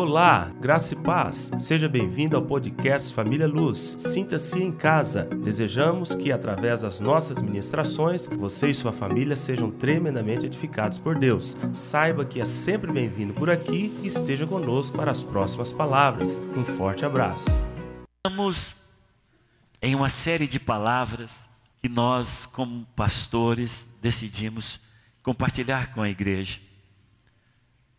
Olá, graça e paz. Seja bem-vindo ao podcast Família Luz. Sinta-se em casa. Desejamos que, através das nossas ministrações, você e sua família sejam tremendamente edificados por Deus. Saiba que é sempre bem-vindo por aqui e esteja conosco para as próximas palavras. Um forte abraço. Estamos em uma série de palavras que nós, como pastores, decidimos compartilhar com a igreja.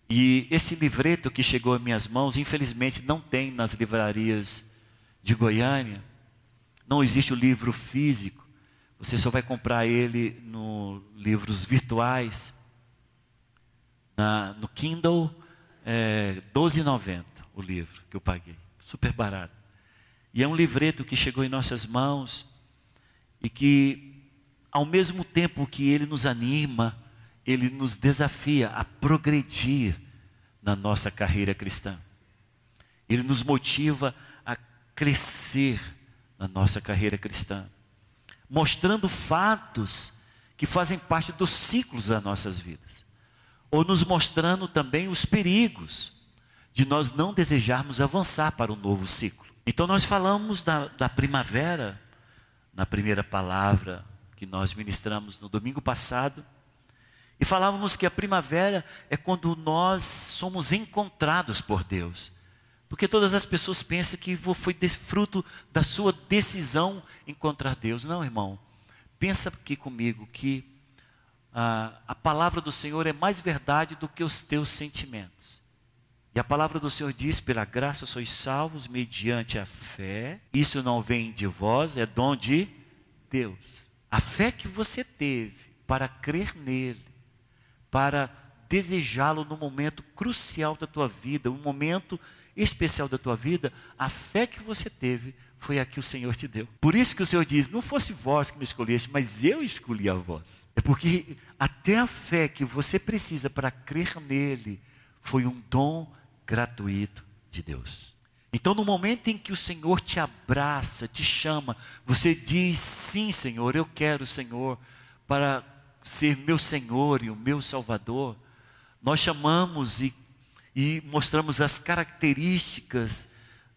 E esse livreto que chegou em minhas mãos, infelizmente não tem nas livrarias de Goiânia. Não existe o livro físico. Você só vai comprar ele no livros virtuais. Na, no Kindle, é 12,90 o livro que eu paguei. Super barato. E é um livreto que chegou em nossas mãos e que, ao mesmo tempo que ele nos anima, ele nos desafia a progredir na nossa carreira cristã. Ele nos motiva a crescer na nossa carreira cristã, mostrando fatos que fazem parte dos ciclos das nossas vidas, ou nos mostrando também os perigos de nós não desejarmos avançar para um novo ciclo. Então, nós falamos da, da primavera na primeira palavra que nós ministramos no domingo passado e falávamos que a primavera é quando nós somos encontrados por Deus. Porque todas as pessoas pensam que foi fruto da sua decisão encontrar Deus. Não, irmão. Pensa aqui comigo que a, a palavra do Senhor é mais verdade do que os teus sentimentos. E a palavra do Senhor diz: pela graça sois salvos mediante a fé. Isso não vem de vós, é dom de Deus. A fé que você teve para crer nele para desejá-lo no momento crucial da tua vida, um momento especial da tua vida, a fé que você teve foi a que o Senhor te deu. Por isso que o Senhor diz: não fosse vós que me escolheste, mas eu escolhi a vós. É porque até a fé que você precisa para crer nele foi um dom gratuito de Deus. Então, no momento em que o Senhor te abraça, te chama, você diz: sim, Senhor, eu quero, Senhor, para ser meu Senhor e o meu Salvador, nós chamamos e, e mostramos as características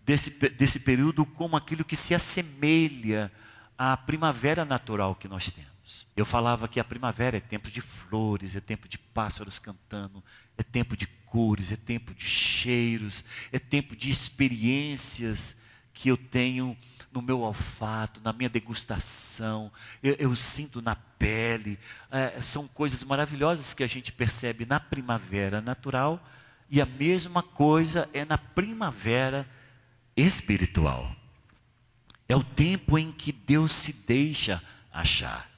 desse, desse período como aquilo que se assemelha à primavera natural que nós temos. Eu falava que a primavera é tempo de flores, é tempo de pássaros cantando, é tempo de cores, é tempo de cheiros, é tempo de experiências que eu tenho no meu olfato, na minha degustação, eu, eu sinto na pele. É, são coisas maravilhosas que a gente percebe na primavera natural, e a mesma coisa é na primavera espiritual. É o tempo em que Deus se deixa achar.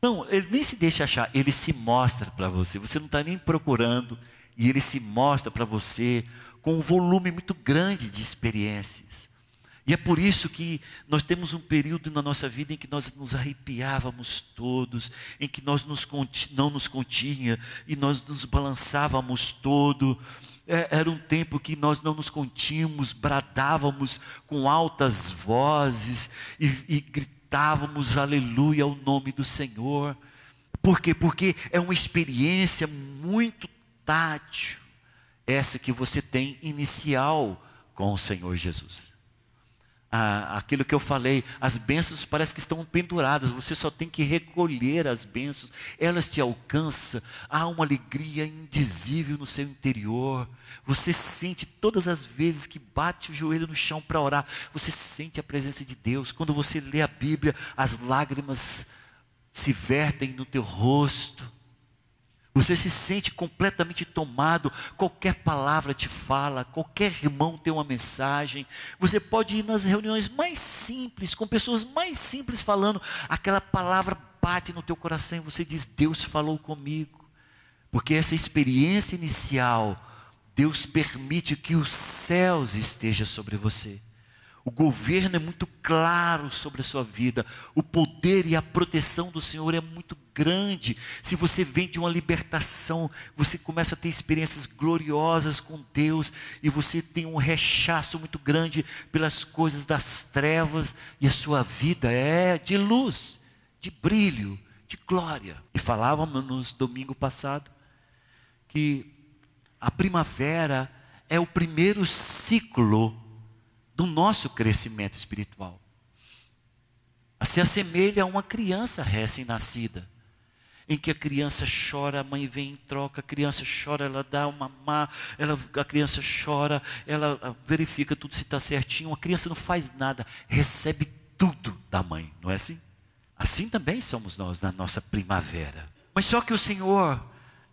Não, ele nem se deixa achar, ele se mostra para você. Você não está nem procurando, e ele se mostra para você com um volume muito grande de experiências. E é por isso que nós temos um período na nossa vida em que nós nos arrepiávamos todos, em que nós nos, não nos continha e nós nos balançávamos todo. É, era um tempo que nós não nos contínhamos, bradávamos com altas vozes e, e gritávamos aleluia ao nome do Senhor. Por quê? Porque é uma experiência muito tátil, essa que você tem inicial com o Senhor Jesus ah, aquilo que eu falei, as bênçãos parece que estão penduradas, você só tem que recolher as bênçãos, elas te alcançam, há uma alegria indizível no seu interior, você sente todas as vezes que bate o joelho no chão para orar, você sente a presença de Deus, quando você lê a Bíblia, as lágrimas se vertem no teu rosto, você se sente completamente tomado, qualquer palavra te fala, qualquer irmão tem uma mensagem. Você pode ir nas reuniões mais simples, com pessoas mais simples falando, aquela palavra bate no teu coração e você diz: Deus falou comigo. Porque essa experiência inicial, Deus permite que os céus estejam sobre você. O governo é muito claro sobre a sua vida. O poder e a proteção do Senhor é muito grande. Se você vem de uma libertação, você começa a ter experiências gloriosas com Deus e você tem um rechaço muito grande pelas coisas das trevas e a sua vida é de luz, de brilho, de glória. E falávamos domingo passado que a primavera é o primeiro ciclo do nosso crescimento espiritual. Se assemelha a uma criança recém-nascida, em que a criança chora, a mãe vem em troca, a criança chora, ela dá uma má, ela, a criança chora, ela ah, verifica tudo se está certinho, a criança não faz nada, recebe tudo da mãe, não é assim? Assim também somos nós na nossa primavera. Mas só que o Senhor,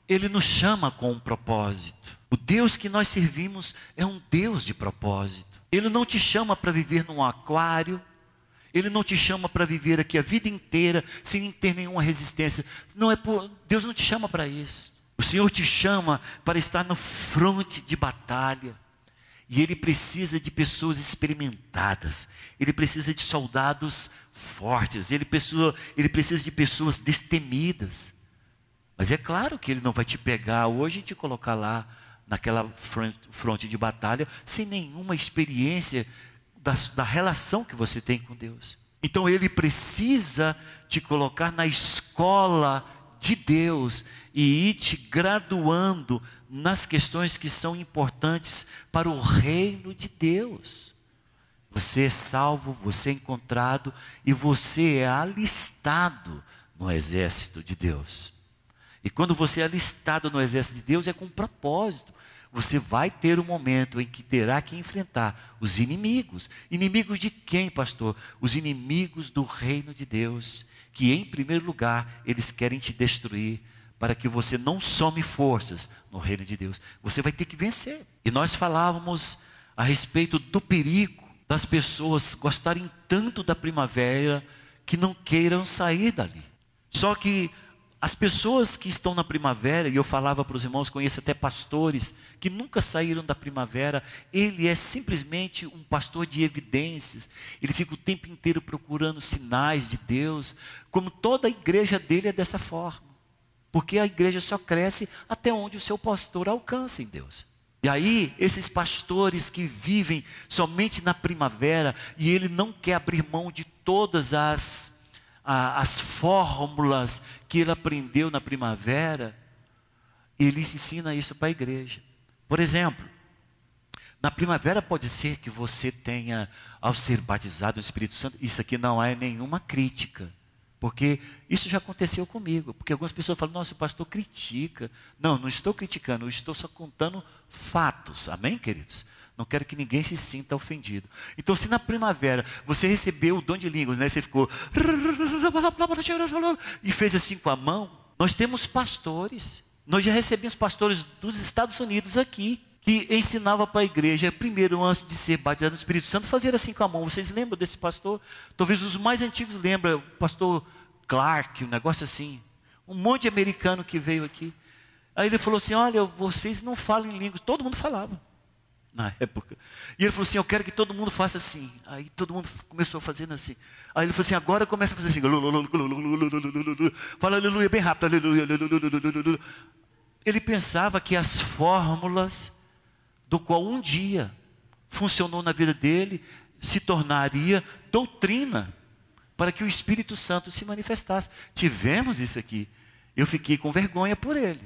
Ele nos chama com um propósito. O Deus que nós servimos é um Deus de propósito. Ele não te chama para viver num aquário, ele não te chama para viver aqui a vida inteira sem ter nenhuma resistência. Não é por, Deus não te chama para isso. O Senhor te chama para estar no fronte de batalha. E ele precisa de pessoas experimentadas. Ele precisa de soldados fortes. Ele precisa, ele precisa de pessoas destemidas. Mas é claro que ele não vai te pegar hoje e te colocar lá naquela fronte de batalha sem nenhuma experiência da, da relação que você tem com Deus. Então ele precisa te colocar na escola de Deus e ir te graduando nas questões que são importantes para o reino de Deus. Você é salvo, você é encontrado e você é alistado no exército de Deus. E quando você é alistado no exército de Deus é com um propósito. Você vai ter um momento em que terá que enfrentar os inimigos. Inimigos de quem, pastor? Os inimigos do reino de Deus, que em primeiro lugar eles querem te destruir, para que você não some forças no reino de Deus. Você vai ter que vencer. E nós falávamos a respeito do perigo das pessoas gostarem tanto da primavera que não queiram sair dali. Só que as pessoas que estão na primavera, e eu falava para os irmãos, conheço até pastores que nunca saíram da primavera, ele é simplesmente um pastor de evidências, ele fica o tempo inteiro procurando sinais de Deus, como toda a igreja dele é dessa forma. Porque a igreja só cresce até onde o seu pastor alcança em Deus. E aí, esses pastores que vivem somente na primavera, e ele não quer abrir mão de todas as, as fórmulas que ele aprendeu na primavera, ele ensina isso para a igreja. Por exemplo, na primavera pode ser que você tenha, ao ser batizado no Espírito Santo, isso aqui não é nenhuma crítica. Porque isso já aconteceu comigo. Porque algumas pessoas falam, nossa, o pastor critica. Não, não estou criticando, eu estou só contando fatos. Amém, queridos? Não quero que ninguém se sinta ofendido. Então, se na primavera você recebeu o dom de línguas, né? Você ficou e fez assim com a mão. Nós temos pastores. Nós já recebemos pastores dos Estados Unidos aqui que ensinava para a igreja, primeiro, antes de ser batizado no Espírito Santo, fazer assim com a mão. Vocês lembram desse pastor? Talvez os mais antigos lembram, o pastor Clark, um negócio assim. Um monte de americano que veio aqui. Aí ele falou assim: Olha, vocês não falam em língua. Todo mundo falava na época. E ele falou assim: Eu quero que todo mundo faça assim. Aí todo mundo começou fazendo assim. Aí ele falou assim: Agora começa a fazer assim. Fala aleluia bem rápido. Aleluia. Ele pensava que as fórmulas do qual um dia funcionou na vida dele, se tornaria doutrina para que o Espírito Santo se manifestasse. Tivemos isso aqui. Eu fiquei com vergonha por ele.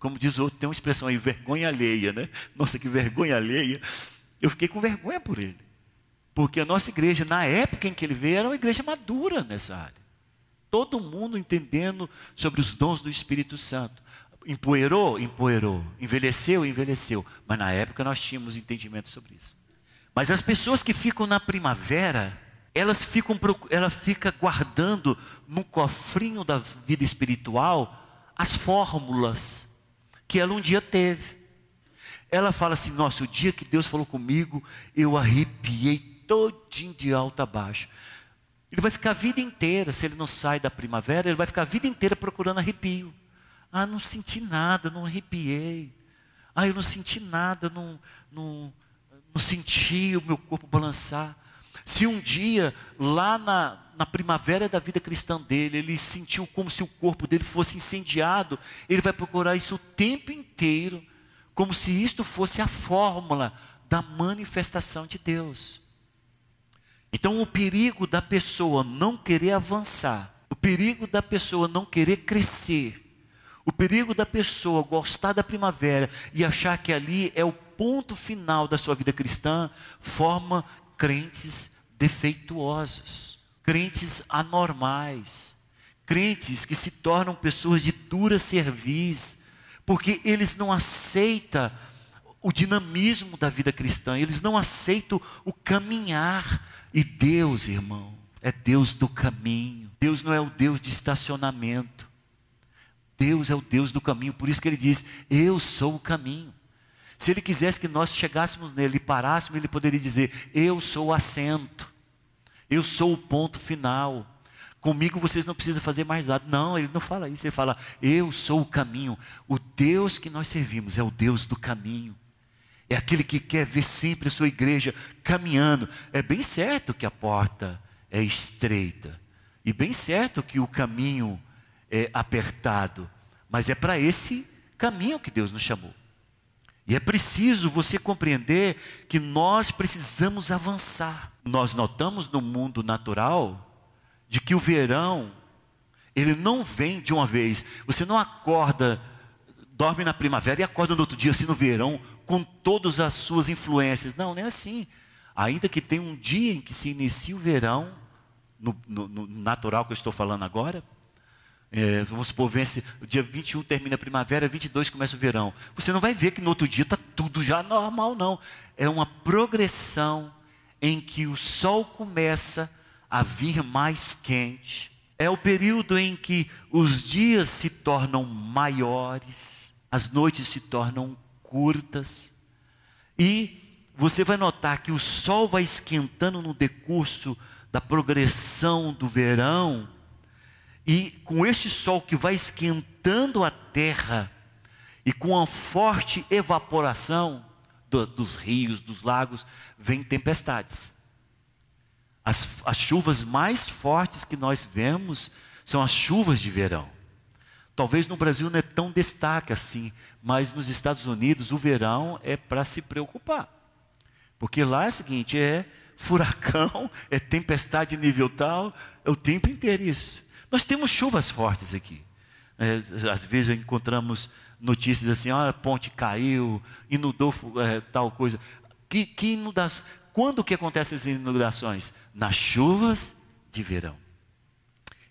Como diz o outro, tem uma expressão aí, vergonha alheia, né? Nossa, que vergonha alheia. Eu fiquei com vergonha por ele. Porque a nossa igreja, na época em que ele veio, era uma igreja madura nessa área. Todo mundo entendendo sobre os dons do Espírito Santo. Empoeirou? Empoeirou. Envelheceu? Envelheceu. Mas na época nós tínhamos entendimento sobre isso. Mas as pessoas que ficam na primavera, elas ficam, ela fica guardando no cofrinho da vida espiritual as fórmulas que ela um dia teve. Ela fala assim: Nossa, o dia que Deus falou comigo, eu arrepiei todinho de alto a baixo. Ele vai ficar a vida inteira, se ele não sai da primavera, ele vai ficar a vida inteira procurando arrepio. Ah, não senti nada, não arrepiei. Ah, eu não senti nada, não, não, não senti o meu corpo balançar. Se um dia, lá na, na primavera da vida cristã dele, ele sentiu como se o corpo dele fosse incendiado, ele vai procurar isso o tempo inteiro, como se isto fosse a fórmula da manifestação de Deus. Então, o perigo da pessoa não querer avançar, o perigo da pessoa não querer crescer, o perigo da pessoa gostar da primavera e achar que ali é o ponto final da sua vida cristã, forma crentes defeituosos, crentes anormais, crentes que se tornam pessoas de dura cerviz, porque eles não aceitam o dinamismo da vida cristã, eles não aceitam o caminhar. E Deus, irmão, é Deus do caminho. Deus não é o Deus de estacionamento. Deus é o Deus do caminho, por isso que ele diz: Eu sou o caminho. Se ele quisesse que nós chegássemos nele e parássemos, ele poderia dizer: Eu sou o assento, eu sou o ponto final. Comigo vocês não precisam fazer mais nada. Não, ele não fala isso. Ele fala: Eu sou o caminho. O Deus que nós servimos é o Deus do caminho. É aquele que quer ver sempre a sua igreja caminhando. É bem certo que a porta é estreita. E bem certo que o caminho é, apertado, mas é para esse caminho que Deus nos chamou. E é preciso você compreender que nós precisamos avançar. Nós notamos no mundo natural de que o verão, ele não vem de uma vez. Você não acorda, dorme na primavera e acorda no outro dia, assim no verão, com todas as suas influências. Não, não é assim. Ainda que tenha um dia em que se inicia o verão, no, no, no natural que eu estou falando agora, é, vamos supor, vence, o dia 21 termina a primavera, 22 começa o verão. Você não vai ver que no outro dia está tudo já normal, não. É uma progressão em que o sol começa a vir mais quente. É o período em que os dias se tornam maiores, as noites se tornam curtas. E você vai notar que o sol vai esquentando no decurso da progressão do verão e com este sol que vai esquentando a terra, e com a forte evaporação do, dos rios, dos lagos, vem tempestades. As, as chuvas mais fortes que nós vemos são as chuvas de verão. Talvez no Brasil não é tão destaque assim, mas nos Estados Unidos o verão é para se preocupar. Porque lá é o seguinte: é furacão, é tempestade nível tal, é o tempo inteiro isso. Nós temos chuvas fortes aqui. É, às vezes encontramos notícias assim, ah, a ponte caiu, inundou é, tal coisa. Que, que? Quando que acontecem essas inundações? Nas chuvas de verão.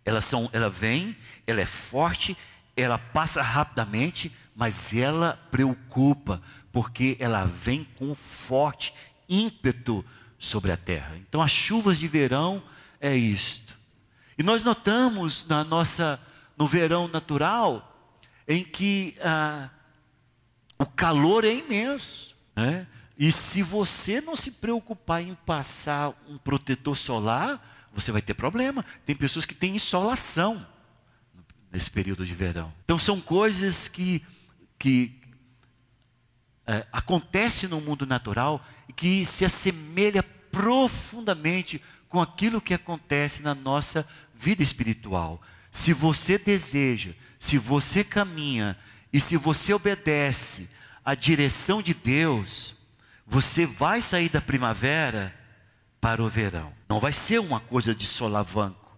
Elas são, ela vem, ela é forte, ela passa rapidamente, mas ela preocupa, porque ela vem com forte ímpeto sobre a terra. Então as chuvas de verão é isto. E nós notamos na nossa, no verão natural, em que ah, o calor é imenso. Né? E se você não se preocupar em passar um protetor solar, você vai ter problema. Tem pessoas que têm insolação nesse período de verão. Então são coisas que, que é, acontecem no mundo natural e que se assemelha profundamente com aquilo que acontece na nossa vida espiritual. Se você deseja, se você caminha e se você obedece à direção de Deus, você vai sair da primavera para o verão. Não vai ser uma coisa de solavanco,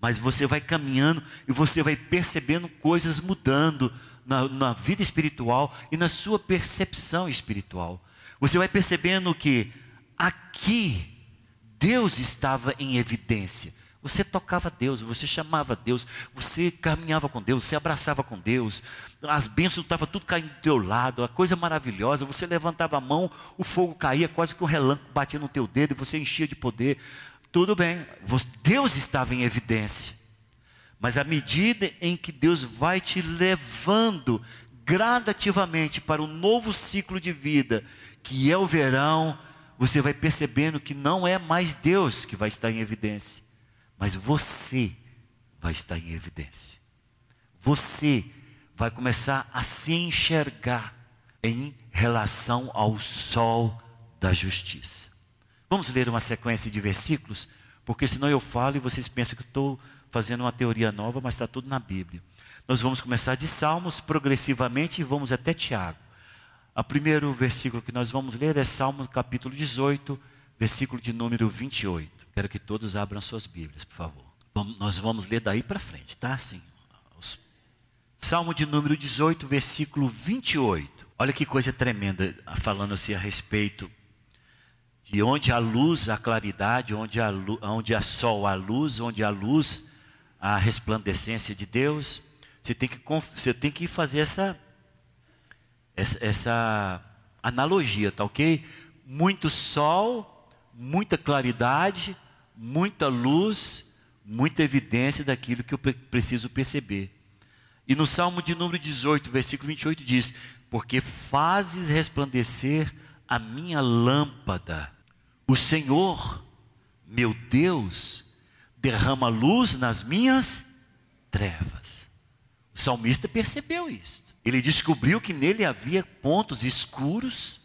mas você vai caminhando e você vai percebendo coisas mudando na, na vida espiritual e na sua percepção espiritual. Você vai percebendo que aqui Deus estava em evidência. Você tocava Deus, você chamava Deus, você caminhava com Deus, você abraçava com Deus, as bênçãos estavam tudo caindo do teu lado, a coisa maravilhosa, você levantava a mão, o fogo caía, quase que um relâmpago batia no teu dedo e você enchia de poder. Tudo bem, Deus estava em evidência. Mas à medida em que Deus vai te levando gradativamente para um novo ciclo de vida, que é o verão, você vai percebendo que não é mais Deus que vai estar em evidência mas você vai estar em evidência. Você vai começar a se enxergar em relação ao sol da justiça. Vamos ler uma sequência de versículos, porque senão eu falo e vocês pensam que estou fazendo uma teoria nova, mas está tudo na Bíblia. Nós vamos começar de Salmos progressivamente e vamos até Tiago. O primeiro versículo que nós vamos ler é Salmos capítulo 18, versículo de número 28. Quero que todos abram suas Bíblias, por favor. Nós vamos ler daí para frente, tá? Assim, os... Salmo de número 18, versículo 28. Olha que coisa tremenda, falando-se a respeito de onde há luz, a claridade, onde há, onde há sol, a luz, onde há luz, a resplandecência de Deus. Você tem que, você tem que fazer essa, essa, essa analogia, tá ok? Muito sol, muita claridade, muita luz, muita evidência daquilo que eu preciso perceber. E no Salmo de número 18, versículo 28 diz: Porque fazes resplandecer a minha lâmpada. O Senhor, meu Deus, derrama luz nas minhas trevas. O salmista percebeu isso. Ele descobriu que nele havia pontos escuros.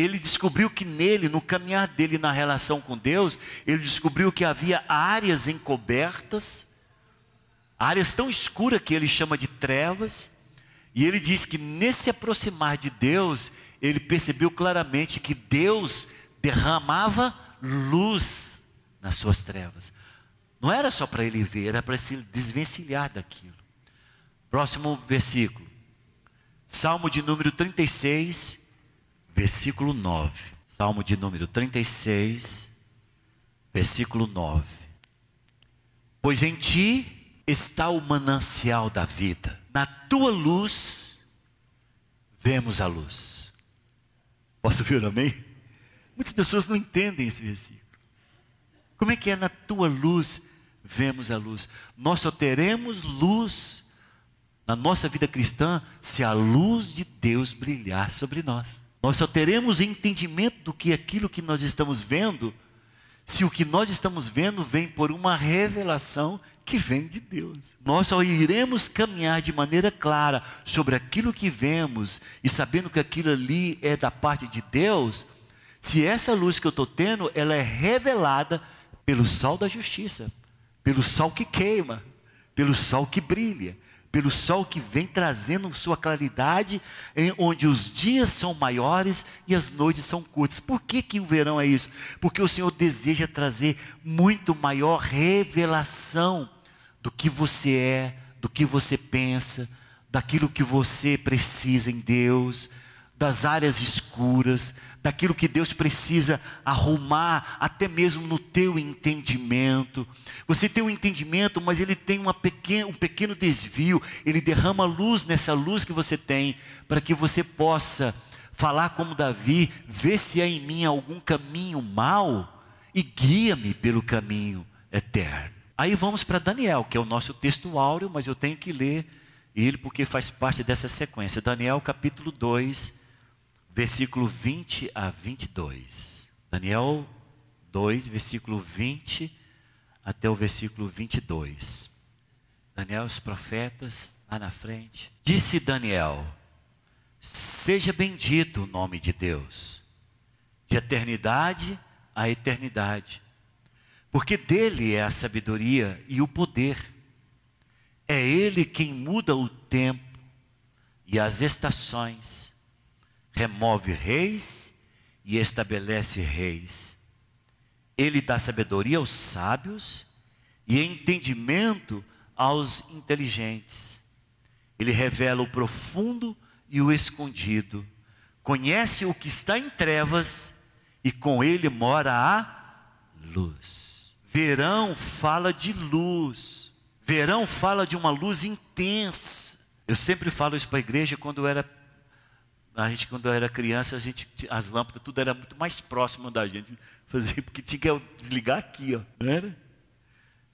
Ele descobriu que nele, no caminhar dele na relação com Deus, ele descobriu que havia áreas encobertas, áreas tão escuras que ele chama de trevas. E ele diz que nesse aproximar de Deus, ele percebeu claramente que Deus derramava luz nas suas trevas. Não era só para ele ver, era para se desvencilhar daquilo. Próximo versículo. Salmo de número 36, versículo 9. Salmo de número 36, versículo 9. Pois em ti está o manancial da vida. Na tua luz vemos a luz. Posso ver amém? Muitas pessoas não entendem esse versículo. Como é que é na tua luz vemos a luz? Nós só teremos luz na nossa vida cristã se a luz de Deus brilhar sobre nós. Nós só teremos entendimento do que aquilo que nós estamos vendo se o que nós estamos vendo vem por uma revelação que vem de Deus. Nós só iremos caminhar de maneira clara sobre aquilo que vemos e sabendo que aquilo ali é da parte de Deus, se essa luz que eu estou tendo, ela é revelada pelo sol da justiça, pelo sol que queima, pelo sol que brilha, pelo sol que vem trazendo sua claridade, onde os dias são maiores e as noites são curtas. Por que, que o verão é isso? Porque o Senhor deseja trazer muito maior revelação do que você é, do que você pensa, daquilo que você precisa em Deus, das áreas escuras, daquilo que Deus precisa arrumar, até mesmo no teu entendimento. Você tem um entendimento, mas ele tem uma pequena, um pequeno desvio, ele derrama luz nessa luz que você tem, para que você possa falar como Davi, ver se há em mim algum caminho mau e guia-me pelo caminho eterno. Aí vamos para Daniel, que é o nosso texto áureo, mas eu tenho que ler ele porque faz parte dessa sequência. Daniel capítulo 2, versículo 20 a 22. Daniel 2, versículo 20 até o versículo 22. Daniel, os profetas, lá na frente. Disse Daniel: Seja bendito o nome de Deus, de eternidade a eternidade, porque dele é a sabedoria e o poder. É ele quem muda o tempo e as estações remove reis e estabelece reis. Ele dá sabedoria aos sábios e entendimento aos inteligentes. Ele revela o profundo e o escondido. Conhece o que está em trevas e com ele mora a luz. Verão fala de luz. Verão fala de uma luz intensa. Eu sempre falo isso para a igreja quando eu era a gente, quando era criança, a gente, as lâmpadas, tudo era muito mais próximo da gente. Fazia, porque tinha que desligar aqui, ó. Não era?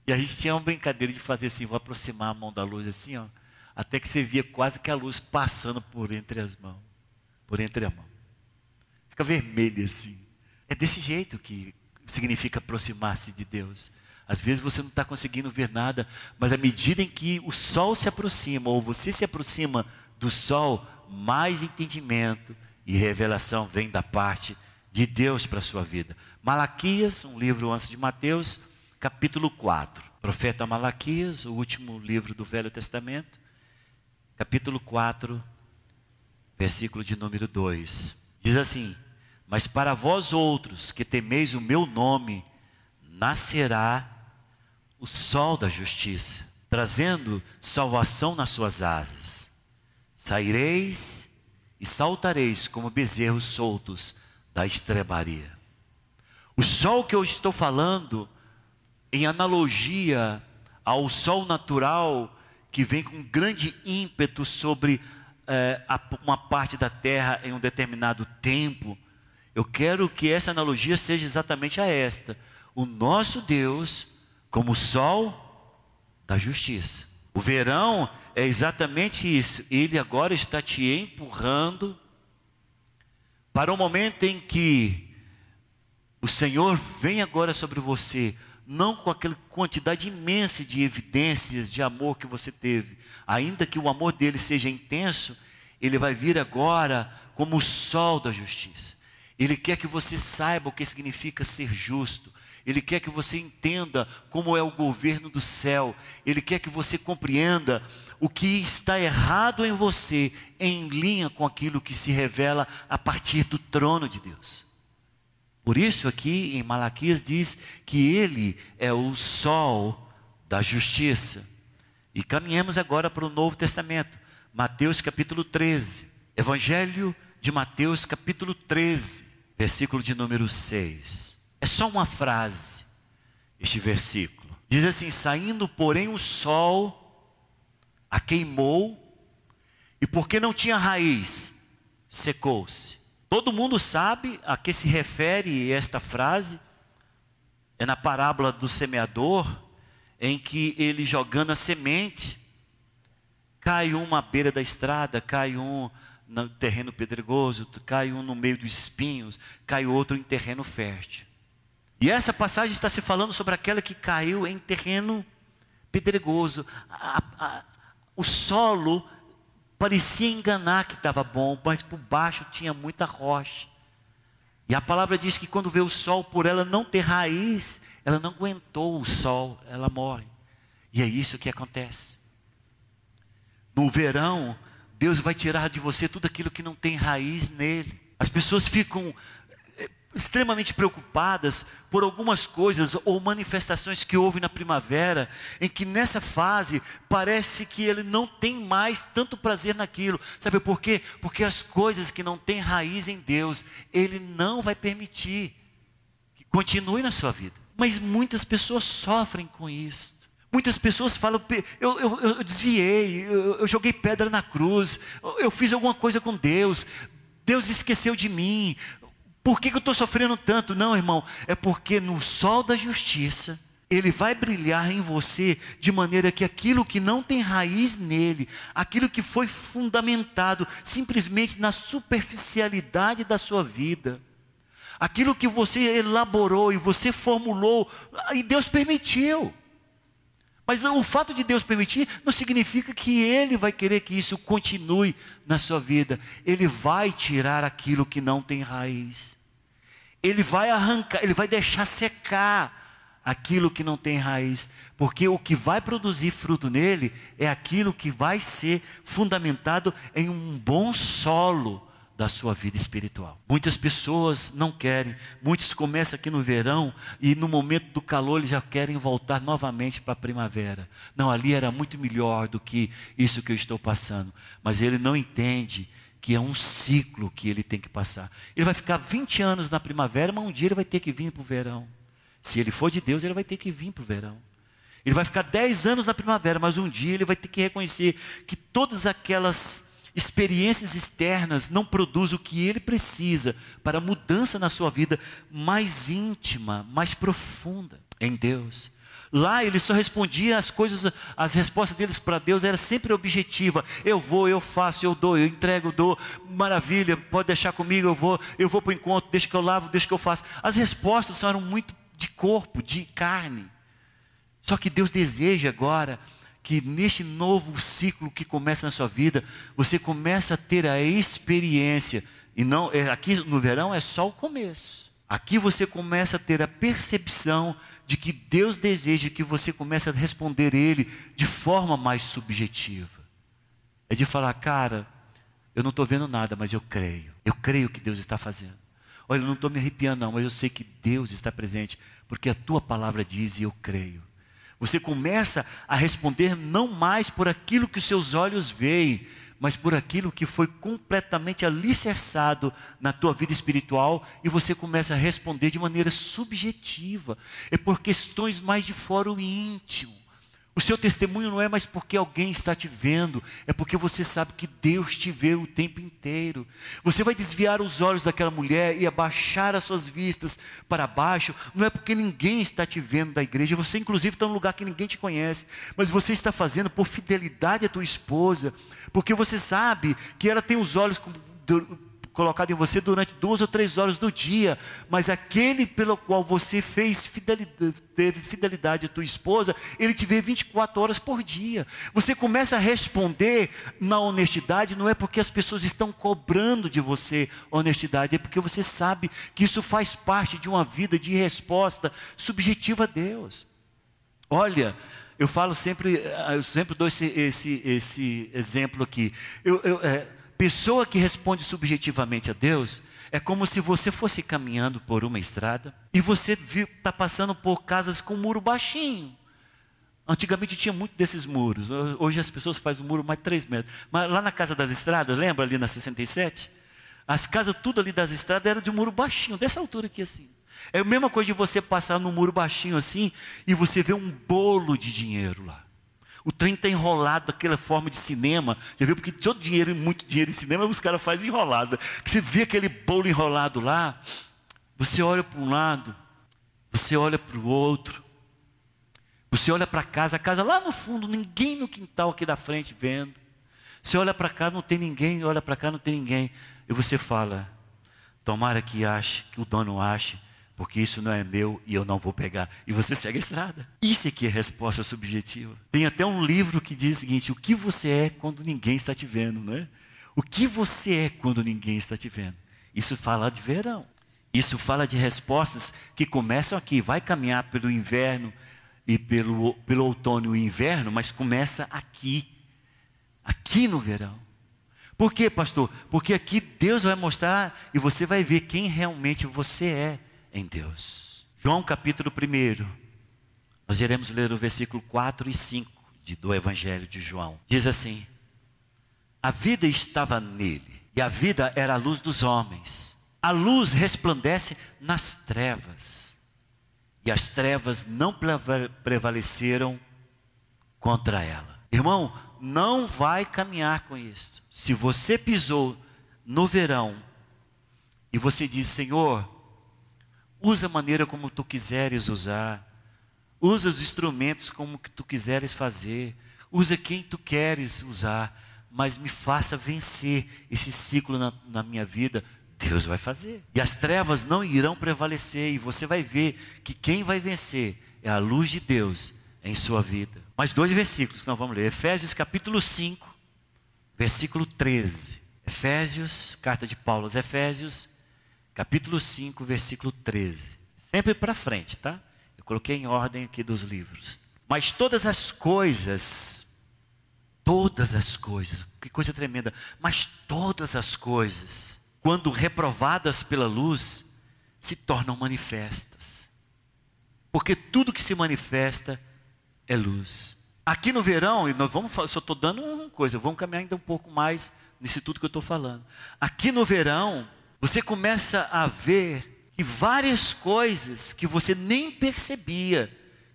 E a gente tinha uma brincadeira de fazer assim, vou aproximar a mão da luz assim, ó. Até que você via quase que a luz passando por entre as mãos. Por entre a mão. Fica vermelho assim. É desse jeito que significa aproximar-se de Deus. Às vezes você não está conseguindo ver nada, mas à medida em que o sol se aproxima, ou você se aproxima do sol, mais entendimento e revelação vem da parte de Deus para a sua vida. Malaquias, um livro antes de Mateus, capítulo 4. Profeta Malaquias, o último livro do Velho Testamento, capítulo 4, versículo de número 2. Diz assim: Mas para vós outros que temeis o meu nome, nascerá o sol da justiça, trazendo salvação nas suas asas. Saireis e saltareis como bezerros soltos da estrebaria. O sol que eu estou falando, em analogia ao sol natural, que vem com grande ímpeto sobre é, uma parte da terra em um determinado tempo, eu quero que essa analogia seja exatamente a esta: o nosso Deus como o sol da justiça. O verão é exatamente isso. Ele agora está te empurrando para o momento em que o Senhor vem agora sobre você, não com aquela quantidade imensa de evidências de amor que você teve, ainda que o amor dele seja intenso, ele vai vir agora como o sol da justiça. Ele quer que você saiba o que significa ser justo. Ele quer que você entenda como é o governo do céu. Ele quer que você compreenda o que está errado em você, em linha com aquilo que se revela a partir do trono de Deus. Por isso, aqui em Malaquias diz que Ele é o sol da justiça. E caminhemos agora para o Novo Testamento, Mateus capítulo 13. Evangelho de Mateus, capítulo 13, versículo de número 6. É só uma frase, este versículo. Diz assim: Saindo, porém, o sol a queimou, e porque não tinha raiz, secou-se. Todo mundo sabe a que se refere esta frase, é na parábola do semeador, em que ele jogando a semente, cai uma à beira da estrada, cai um no terreno pedregoso, cai um no meio dos espinhos, cai outro em terreno fértil. E essa passagem está se falando sobre aquela que caiu em terreno pedregoso. A, o solo parecia enganar que estava bom, mas por baixo tinha muita rocha. E a palavra diz que quando vê o sol, por ela não ter raiz, ela não aguentou o sol, ela morre. E é isso que acontece. No verão, Deus vai tirar de você tudo aquilo que não tem raiz nele. As pessoas ficam extremamente preocupadas por algumas coisas ou manifestações que houve na primavera, em que nessa fase parece que ele não tem mais tanto prazer naquilo. Sabe por quê? Porque as coisas que não têm raiz em Deus, ele não vai permitir que continue na sua vida. Mas muitas pessoas sofrem com isso. Muitas pessoas falam, eu, eu, eu desviei, eu, eu, joguei pedra na cruz, eu fiz alguma coisa com Deus, Deus esqueceu de mim, por que, que eu estou sofrendo tanto? Não, irmão, é porque no sol da justiça, ele vai brilhar em você de maneira que aquilo que não tem raiz nele, aquilo que foi fundamentado simplesmente na superficialidade da sua vida, aquilo que você elaborou e você formulou, e Deus permitiu. Mas o fato de Deus permitir não significa que Ele vai querer que isso continue na sua vida. Ele vai tirar aquilo que não tem raiz. Ele vai arrancar, Ele vai deixar secar aquilo que não tem raiz. Porque o que vai produzir fruto nele é aquilo que vai ser fundamentado em um bom solo da sua vida espiritual. Muitas pessoas não querem, muitos começam aqui no verão e no momento do calor eles já querem voltar novamente para a primavera. Não, ali era muito melhor do que isso que eu estou passando, mas ele não entende que é um ciclo que ele tem que passar. Ele vai ficar 20 anos na primavera, mas um dia ele vai ter que vir para o verão. Se ele for de Deus, ele vai ter que vir para o verão. Ele vai ficar 10 anos na primavera, mas um dia ele vai ter que reconhecer que todas aquelas experiências externas não produzem o que ele precisa para mudança na sua vida mais íntima, mais profunda em Deus. Lá ele só respondia as coisas, as respostas deles para Deus era sempre objetiva. Eu vou, eu faço, eu dou, eu entrego, eu dou. Maravilha, pode deixar comigo, eu vou, eu vou para o encontro, deixa que eu lavo, deixa que eu faço. As respostas eram muito de corpo, de carne. Só que Deus deseja agora que neste novo ciclo que começa na sua vida, você começa a ter a experiência, e não é, aqui no verão é só o começo. Aqui você começa a ter a percepção de que Deus deseja que você comece a responder Ele de forma mais subjetiva. É de falar, cara, eu não estou vendo nada, mas eu creio. Eu creio que Deus está fazendo. Olha, eu não estou me arrepiando, não, mas eu sei que Deus está presente, porque a tua palavra diz e eu creio. Você começa a responder não mais por aquilo que os seus olhos veem, mas por aquilo que foi completamente alicerçado na tua vida espiritual e você começa a responder de maneira subjetiva. É por questões mais de fora íntimo. O seu testemunho não é mais porque alguém está te vendo, é porque você sabe que Deus te vê o tempo inteiro. Você vai desviar os olhos daquela mulher e abaixar as suas vistas para baixo, não é porque ninguém está te vendo da igreja, você inclusive está num lugar que ninguém te conhece, mas você está fazendo por fidelidade à tua esposa, porque você sabe que ela tem os olhos colocado em você durante duas ou três horas do dia, mas aquele pelo qual você fez fidelidade, teve fidelidade à tua esposa, ele te vê 24 horas por dia. Você começa a responder na honestidade, não é porque as pessoas estão cobrando de você honestidade, é porque você sabe que isso faz parte de uma vida de resposta subjetiva a Deus. Olha, eu falo sempre, eu sempre dou esse, esse, esse exemplo aqui. Eu, eu, é, Pessoa que responde subjetivamente a Deus é como se você fosse caminhando por uma estrada e você está passando por casas com muro baixinho. Antigamente tinha muito desses muros. Hoje as pessoas fazem um muro mais de 3 metros. Mas lá na Casa das Estradas, lembra ali na 67? As casas tudo ali das estradas eram de um muro baixinho, dessa altura aqui assim. É a mesma coisa de você passar num muro baixinho assim e você vê um bolo de dinheiro lá. O trem está enrolado daquela forma de cinema. Já viu? Porque todo dinheiro, muito dinheiro em cinema, os caras fazem enrolado. Você vê aquele bolo enrolado lá, você olha para um lado, você olha para o outro, você olha para casa, a casa lá no fundo, ninguém no quintal aqui da frente vendo. Você olha para cá, não tem ninguém, olha para cá, não tem ninguém. E você fala: tomara que ache, que o dono ache, porque isso não é meu e eu não vou pegar. E você segue a estrada. Isso aqui é resposta subjetiva. Tem até um livro que diz o seguinte: o que você é quando ninguém está te vendo, não é? O que você é quando ninguém está te vendo? Isso fala de verão. Isso fala de respostas que começam aqui, vai caminhar pelo inverno e pelo, pelo outono e inverno, mas começa aqui, aqui no verão. Por quê, pastor? Porque aqui Deus vai mostrar e você vai ver quem realmente você é em Deus. João capítulo 1, nós iremos ler o versículo 4 e 5 de, do Evangelho de João. Diz assim: A vida estava nele, e a vida era a luz dos homens. A luz resplandece nas trevas, e as trevas não prevaleceram contra ela. Irmão, não vai caminhar com isso. Se você pisou no verão e você diz, Senhor, Usa a maneira como tu quiseres usar. Usa os instrumentos como que tu quiseres fazer. Usa quem tu queres usar. Mas me faça vencer esse ciclo na, na minha vida. Deus vai fazer. E as trevas não irão prevalecer. E você vai ver que quem vai vencer é a luz de Deus em sua vida. Mais dois versículos que nós vamos ler. Efésios capítulo 5, versículo 13. Efésios, carta de Paulo aos Efésios, capítulo 5, versículo 13. Sempre para frente, tá? Eu coloquei em ordem aqui dos livros. Mas todas as coisas, todas as coisas, que coisa tremenda, mas todas as coisas, quando reprovadas pela luz, se tornam manifestas. Porque tudo que se manifesta é luz. Aqui no verão, e nós vamos, só estou dando uma coisa, vamos caminhar ainda um pouco mais nisso tudo que eu estou falando. Aqui no verão, você começa a ver que várias coisas que você nem percebia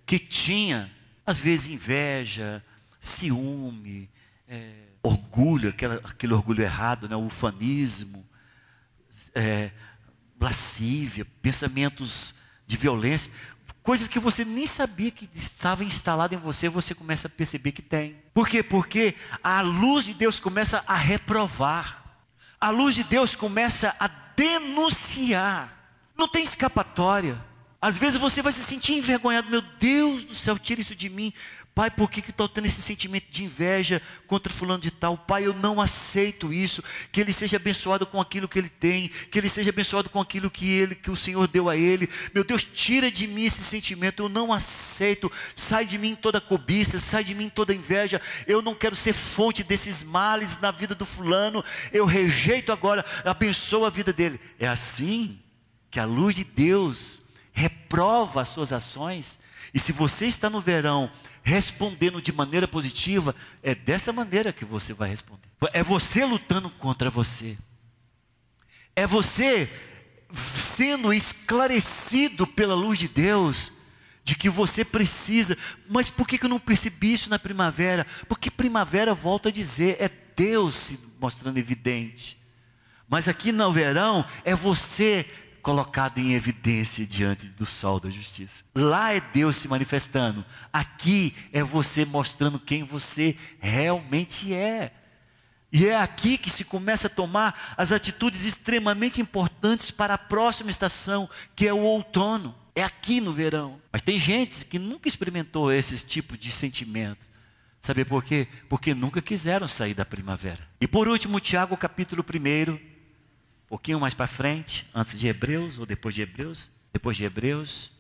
que tinha, às vezes inveja, ciúme, é, orgulho, aquele orgulho errado, né, ufanismo, é, lascívia, pensamentos de violência, coisas que você nem sabia que estavam instaladas em você, você começa a perceber que tem. Por quê? Porque a luz de Deus começa a reprovar a luz de Deus começa a denunciar. Não tem escapatória. Às vezes você vai se sentir envergonhado. Meu Deus do céu, tira isso de mim. Pai, por que estou tendo esse sentimento de inveja contra fulano de tal? Pai, eu não aceito isso. Que ele seja abençoado com aquilo que ele tem, que ele seja abençoado com aquilo que ele, que o Senhor deu a ele. Meu Deus, tira de mim esse sentimento. Eu não aceito. Sai de mim toda cobiça, sai de mim toda inveja. Eu não quero ser fonte desses males na vida do fulano. Eu rejeito agora. Abençoa a vida dele. É assim que a luz de Deus reprova as suas ações. E se você está no verão respondendo de maneira positiva, é dessa maneira que você vai responder. É você lutando contra você. É você sendo esclarecido pela luz de Deus de que você precisa. Mas por que eu não percebi isso na primavera? Porque primavera, volta a dizer, é Deus se mostrando evidente. Mas aqui no verão é você colocado em evidência diante do sol da justiça. Lá é Deus se manifestando. Aqui é você mostrando quem você realmente é. E é aqui que se começa a tomar as atitudes extremamente importantes para a próxima estação, que é o outono. É aqui no verão. Mas tem gente que nunca experimentou esse tipo de sentimento. Sabe por quê? Porque nunca quiseram sair da primavera. E por último, Tiago capítulo 1, um pouquinho mais para frente, antes de Hebreus, ou depois de Hebreus, depois de Hebreus,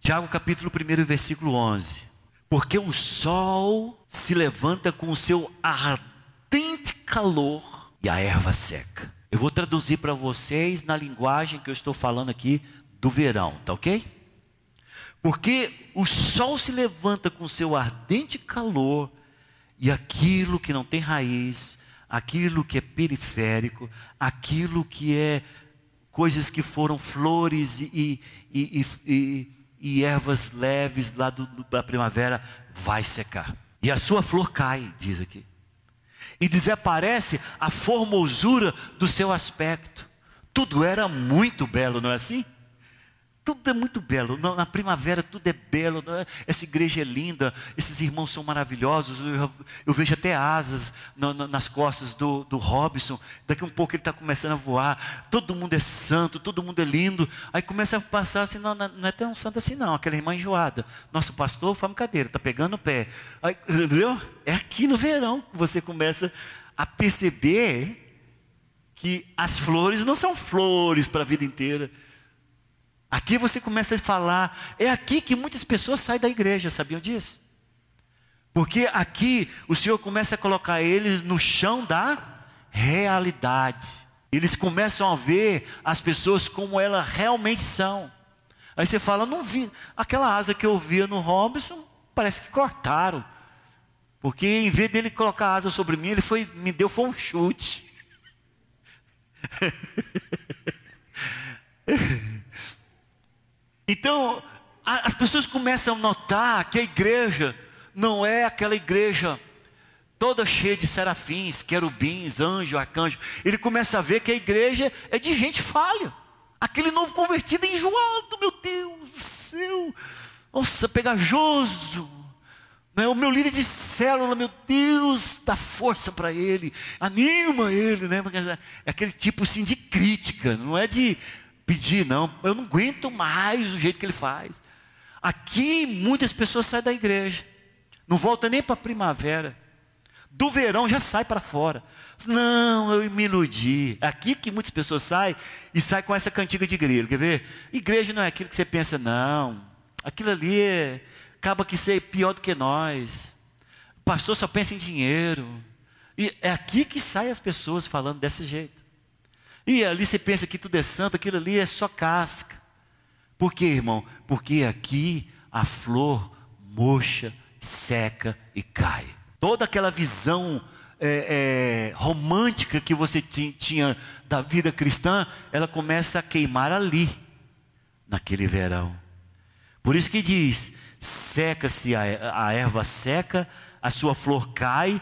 Tiago capítulo 1, versículo 11. Porque o sol se levanta com o seu ardente calor e a erva seca. Eu vou traduzir para vocês na linguagem que eu estou falando aqui do verão, tá ok? Porque o sol se levanta com seu ardente calor e aquilo que não tem raiz, aquilo que é periférico, aquilo que é coisas que foram flores e, e, e, e ervas leves lá do, da primavera, vai secar. E a sua flor cai, diz aqui e desaparece a formosura do seu aspecto. Tudo era muito belo, não é assim? Tudo é muito belo. Na primavera tudo é belo. É? Essa igreja é linda. Esses irmãos são maravilhosos. Eu, vejo até asas nas costas do, do Robson. Daqui um pouco ele está começando a voar. Todo mundo é santo, todo mundo é lindo. Aí começa a passar assim: não, não é tão santo assim, não. Aquela irmã enjoada. Nosso pastor, fama cadeira, está pegando o pé. Aí, entendeu? É aqui no verão que você começa a perceber que as flores não são flores para a vida inteira Aqui você começa a falar, é aqui que muitas pessoas saem da igreja, sabiam disso? Porque aqui o Senhor começa a colocar eles no chão da realidade. Eles começam a ver as pessoas como elas realmente são. Aí você fala, não vi, aquela asa que eu via no Robson, parece que cortaram. Porque em vez dele colocar asa sobre mim, ele foi, me deu foi um chute. Então, a, as pessoas começam a notar que a igreja não é aquela igreja toda cheia de serafins, querubins, anjo, arcanjo. Ele começa a ver que a igreja é de gente falha. Aquele novo convertido é enjoado, meu Deus do céu. Nossa, pegajoso. Né? O meu líder de célula, meu Deus, dá força para ele, anima ele, né? É aquele tipo assim de crítica, não é de pedir, não. Eu não aguento mais o jeito que ele faz. Aqui muitas pessoas saem da igreja, não volta nem para a primavera. Do verão já sai para fora. Não, eu me iludi. Aqui que muitas pessoas saem e saem com essa cantiga de grilo. Quer ver? Igreja não é aquilo que você pensa, não. Aquilo ali é, acaba que ser pior do que nós. O pastor só pensa em dinheiro. E é aqui que saem as pessoas falando desse jeito. E ali você pensa que tudo é santo, aquilo ali é só casca. Por quê, irmão? Porque aqui a flor murcha, seca e cai. Toda aquela visão é, é, romântica que você tinha da vida cristã, ela começa a queimar ali, naquele verão. Por isso que diz: seca-se a, a erva seca, a sua flor cai,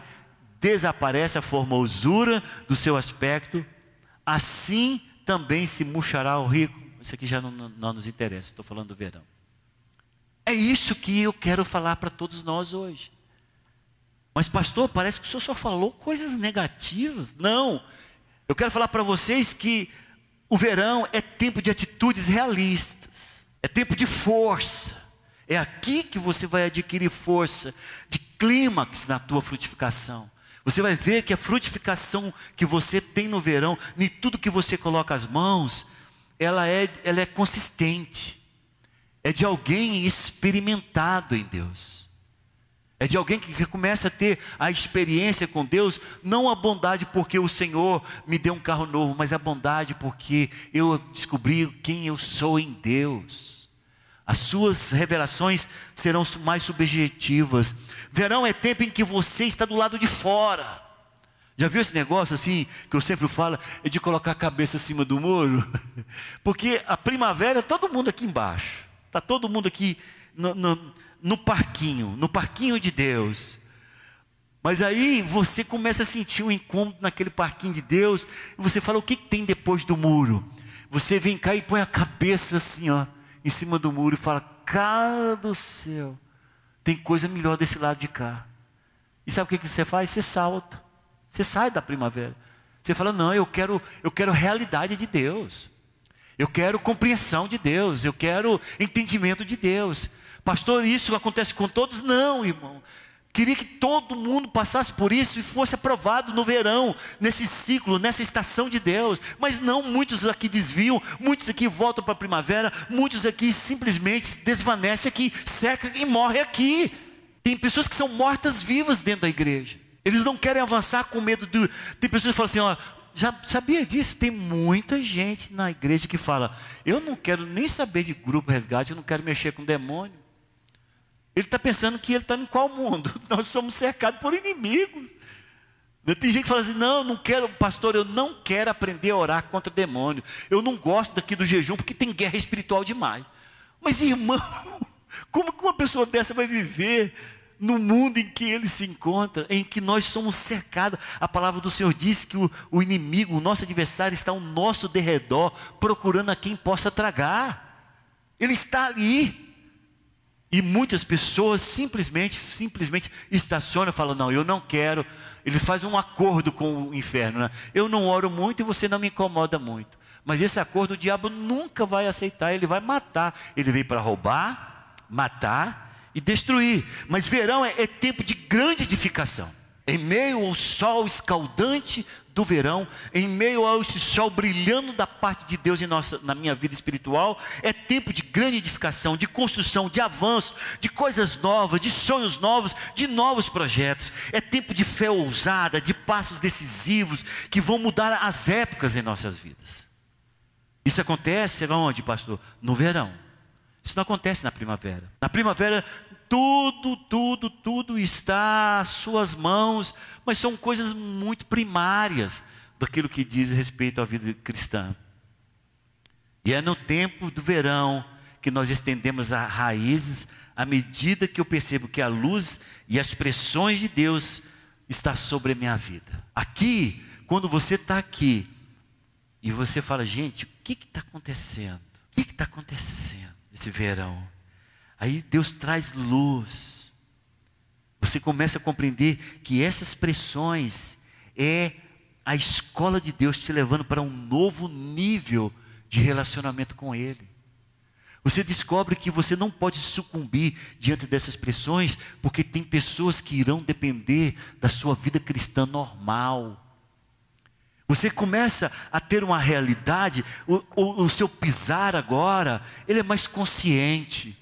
desaparece a formosura do seu aspecto, assim também se murchará o rico. Isso aqui já não, não nos interessa, estou falando do verão. É isso que eu quero falar para todos nós hoje. Mas, pastor, parece que o senhor só falou coisas negativas. Não. Eu quero falar para vocês que o verão é tempo de atitudes realistas, é tempo de força. É aqui que você vai adquirir força, de clímax na tua frutificação. Você vai ver que a frutificação que você tem no verão, em tudo que você coloca as mãos, ela é, ela é consistente. É de alguém experimentado em Deus. É de alguém que começa a ter a experiência com Deus, não a bondade porque o Senhor me deu um carro novo, mas a bondade porque eu descobri quem eu sou em Deus. As suas revelações serão mais subjetivas. Verão é tempo em que você está do lado de fora. Já viu esse negócio assim, que eu sempre falo, é de colocar a cabeça acima do muro? Porque a primavera, todo mundo aqui embaixo, está todo mundo aqui no, no, no parquinho, no parquinho de Deus. Mas aí você começa a sentir um incômodo naquele parquinho de Deus, e você fala: o que, que tem depois do muro? Você vem cá e põe a cabeça assim, ó, em cima do muro e fala: cara do céu, tem coisa melhor desse lado de cá. E sabe o que, que você faz? Você salta. Você sai da primavera. Você fala: não, eu quero, eu quero realidade de Deus. Eu quero compreensão de Deus. Eu quero entendimento de Deus. Pastor, isso acontece com todos? Não, irmão. Queria que todo mundo passasse por isso e fosse aprovado no verão, nesse ciclo, nessa estação de Deus. Mas não, muitos aqui desviam, muitos aqui voltam para a primavera, muitos aqui simplesmente desvanecem aqui, seca e morre aqui. Tem pessoas que são mortas vivas dentro da igreja. Eles não querem avançar com medo do. Tem pessoas que falam assim: ó, já sabia disso? Tem muita gente na igreja que fala: eu não quero nem saber de grupo resgate, eu não quero mexer com demônio. Ele está pensando que ele está em qual mundo? Nós somos cercados por inimigos. Tem gente que fala assim: não, não quero, pastor, eu não quero aprender a orar contra o demônio. Eu não gosto daqui do jejum porque tem guerra espiritual demais. Mas, irmão, como que uma pessoa dessa vai viver no mundo em que ele se encontra, em que nós somos cercados? A palavra do Senhor diz que o, o inimigo, o nosso adversário, está ao nosso derredor, procurando a quem possa tragar. Ele está ali. E muitas pessoas simplesmente, simplesmente estacionam e falam: Não, eu não quero. Ele faz um acordo com o inferno. Né? Eu não oro muito e você não me incomoda muito. Mas esse acordo o diabo nunca vai aceitar, ele vai matar. Ele veio para roubar, matar e destruir. Mas verão é, é tempo de grande edificação. Em meio ao sol escaldante do verão, em meio a esse sol brilhando da parte de Deus em nossa, na minha vida espiritual, é tempo de grande edificação, de construção, de avanço, de coisas novas, de sonhos novos, de novos projetos. É tempo de fé ousada, de passos decisivos que vão mudar as épocas em nossas vidas. Isso acontece onde, pastor? No verão. Isso não acontece na primavera. Na primavera, tudo, tudo, tudo está às suas mãos, mas são coisas muito primárias daquilo que diz respeito à vida cristã. E é no tempo do verão que nós estendemos as raízes à medida que eu percebo que a luz e as pressões de Deus está sobre a minha vida. Aqui, quando você está aqui e você fala, gente, o que está acontecendo? O que está acontecendo esse verão? Aí Deus traz luz. Você começa a compreender que essas pressões é a escola de Deus te levando para um novo nível de relacionamento com Ele. Você descobre que você não pode sucumbir diante dessas pressões, porque tem pessoas que irão depender da sua vida cristã normal. Você começa a ter uma realidade, o, o, o seu pisar agora, ele é mais consciente.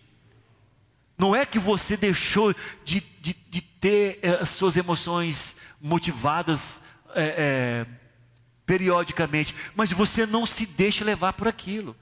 Não é que você deixou de, de, de ter eh, as suas emoções motivadas é, é, periodicamente, mas você não se deixa levar por aquilo.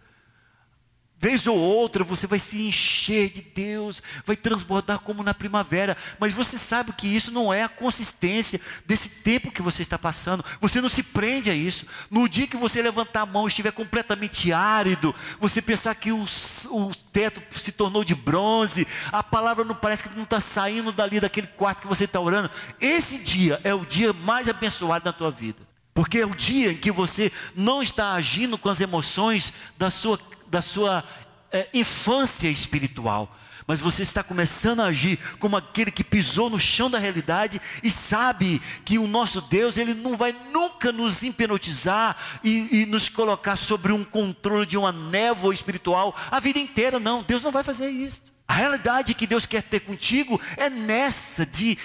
Vez ou outra você vai se encher de Deus, vai transbordar como na primavera, mas você sabe que isso não é a consistência desse tempo que você está passando, você não se prende a isso. No dia que você levantar a mão e estiver completamente árido, você pensar que o, o teto se tornou de bronze, a palavra não parece que não está saindo dali daquele quarto que você está orando, esse dia é o dia mais abençoado da tua vida. Porque é o dia em que você não está agindo com as emoções da sua da sua é, infância espiritual, mas você está começando a agir como aquele que pisou no chão da realidade e sabe que o nosso Deus, Ele não vai nunca nos hipnotizar e, e nos colocar sobre um controle de uma névoa espiritual a vida inteira, não, Deus não vai fazer isso. A realidade que Deus quer ter contigo é nessa de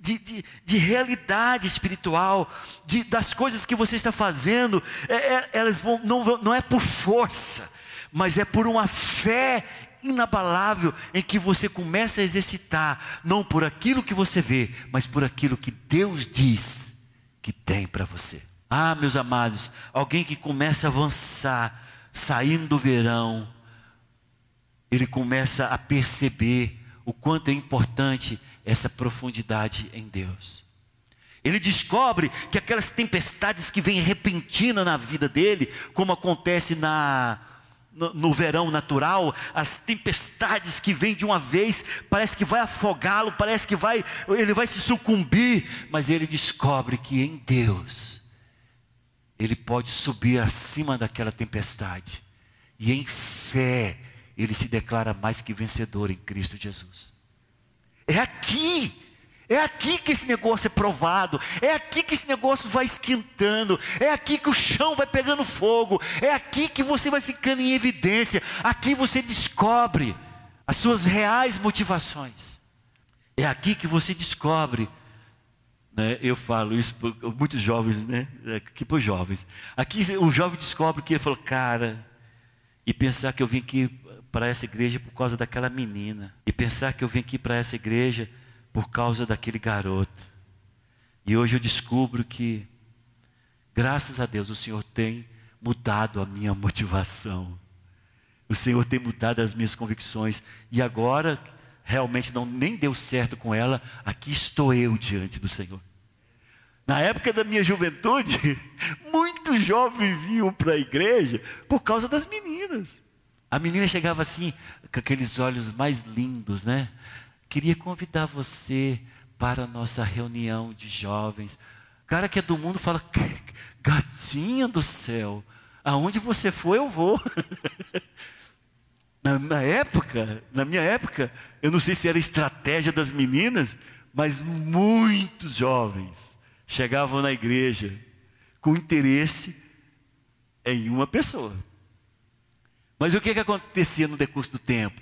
de, de, de, realidade espiritual, de, das coisas que você está fazendo, é, é, elas vão, não, não é por força, mas é por uma fé inabalável em que você começa a exercitar, não por aquilo que você vê, mas por aquilo que Deus diz que tem para você. Ah, meus amados, alguém que começa a avançar, saindo do verão, ele começa a perceber o quanto é importante essa profundidade em Deus. Ele descobre que aquelas tempestades que vêm repentina na vida dele, como acontece na no, verão natural, as tempestades que vêm de uma vez, parece que vai afogá-lo, parece que vai, ele vai se sucumbir, mas ele descobre que em Deus ele pode subir acima daquela tempestade. E em fé, ele se declara mais que vencedor em Cristo Jesus. É aqui é aqui que esse negócio é provado, é aqui que esse negócio vai esquentando, é aqui que o chão vai pegando fogo, é aqui que você vai ficando em evidência, aqui você descobre as suas reais motivações. É aqui que você descobre, né, eu falo isso para muitos jovens, né, aqui para os jovens. Aqui o jovem descobre que ele falou, cara, e pensar que eu vim aqui para essa igreja por causa daquela menina, e pensar que eu vim aqui para essa igreja por causa daquele garoto. E hoje eu descubro que, graças a Deus, o Senhor tem mudado a minha motivação. O Senhor tem mudado as minhas convicções. E agora, realmente não nem deu certo com ela, aqui estou eu diante do Senhor. Na época da minha juventude, muitos jovens iam para a igreja por causa das meninas. A menina chegava assim, com aqueles olhos mais lindos, né? Queria convidar você para a nossa reunião de jovens. O cara que é do mundo fala: gatinha do céu, aonde você for, eu vou. na, na época, na minha época, eu não sei se era estratégia das meninas, mas muitos jovens chegavam na igreja com interesse em uma pessoa. Mas o que, que acontecia no decurso do tempo?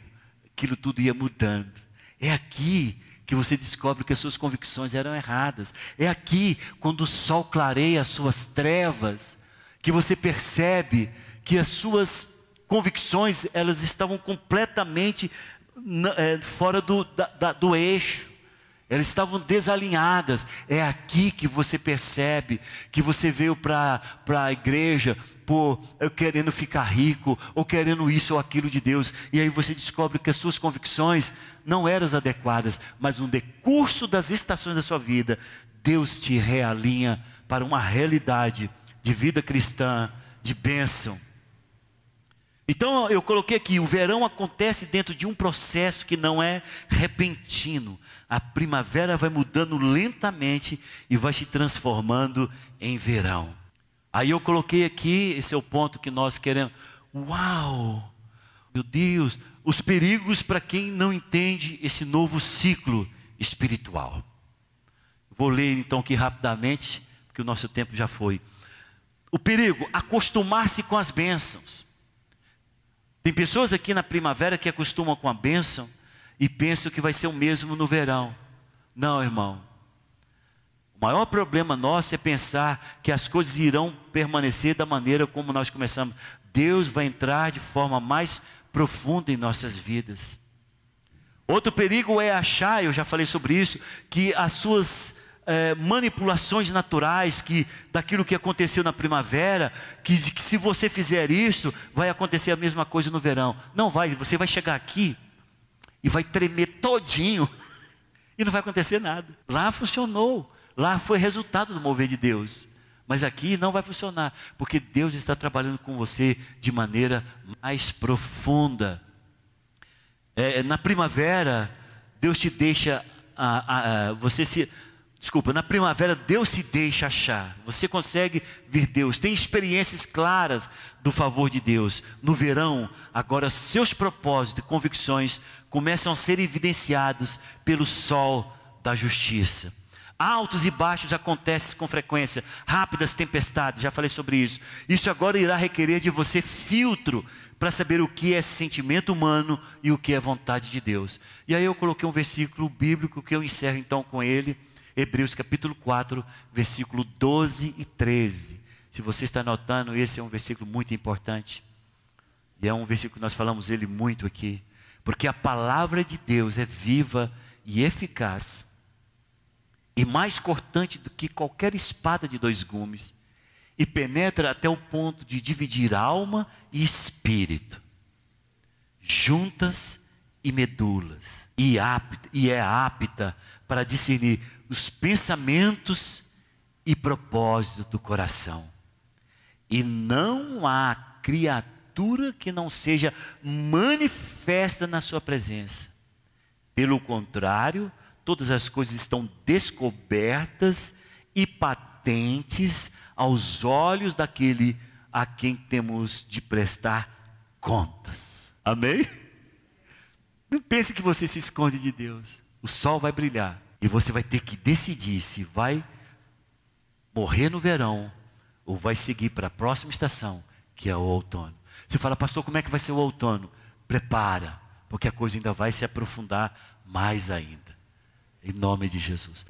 Aquilo tudo ia mudando. É aqui que você descobre que as suas convicções eram erradas. É aqui, quando o sol clareia as suas trevas, que você percebe que as suas convicções elas estavam completamente é, fora do, da, da, do eixo. Elas estavam desalinhadas. É aqui que você percebe que você veio para a igreja por querendo ficar rico, ou querendo isso ou aquilo de Deus. E aí você descobre que as suas convicções não eram as adequadas, mas no decurso das estações da sua vida, Deus te realinha para uma realidade de vida cristã, de bênção. Então eu coloquei aqui: o verão acontece dentro de um processo que não é repentino. A primavera vai mudando lentamente e vai se transformando em verão. Aí eu coloquei aqui, esse é o ponto que nós queremos. Uau! Meu Deus, os perigos para quem não entende esse novo ciclo espiritual. Vou ler então aqui rapidamente, porque o nosso tempo já foi. O perigo, acostumar-se com as bênçãos. Tem pessoas aqui na primavera que acostumam com a bênção e pensam que vai ser o mesmo no verão. Não, irmão. O maior problema nosso é pensar que as coisas irão permanecer da maneira como nós começamos. Deus vai entrar de forma mais profunda em nossas vidas. Outro perigo é achar, eu já falei sobre isso, que as suas é, manipulações naturais, que daquilo que aconteceu na primavera, que, que se você fizer isso, vai acontecer a mesma coisa no verão. Não vai, você vai chegar aqui e vai tremer todinho e não vai acontecer nada. Lá funcionou. Lá foi resultado do mover de Deus. Mas aqui não vai funcionar, porque Deus está trabalhando com você de maneira mais profunda. É, na primavera, Deus te deixa, a, a, você se, desculpa, na primavera Deus se deixa achar. Você consegue ver Deus, tem experiências claras do favor de Deus. No verão, agora seus propósitos e convicções começam a ser evidenciados pelo sol da justiça. Altos e baixos acontecem com frequência, rápidas tempestades, já falei sobre isso. Isso agora irá requerer de você filtro para saber o que é sentimento humano e o que é vontade de Deus. E aí eu coloquei um versículo bíblico que eu encerro então com ele, Hebreus capítulo 4, versículo 12 e 13. Se você está anotando, esse é um versículo muito importante. E é um versículo que nós falamos ele muito aqui, porque a palavra de Deus é viva e eficaz e mais cortante do que qualquer espada de dois gumes, e penetra até o ponto de dividir alma e espírito, juntas e medulas, e, apta, e é apta para discernir os pensamentos e propósito do coração. E não há criatura que não seja manifesta na sua presença. Pelo contrário, todas as coisas estão descobertas e patentes aos olhos daquele a quem temos de prestar contas. Amém? Não pense que você se esconde de Deus. O sol vai brilhar e você vai ter que decidir se vai morrer no verão ou vai seguir para a próxima estação, que é o outono. Você fala, pastor, como é que vai ser o outono? Prepara, porque a coisa ainda vai se aprofundar mais ainda. Em nome de Jesus.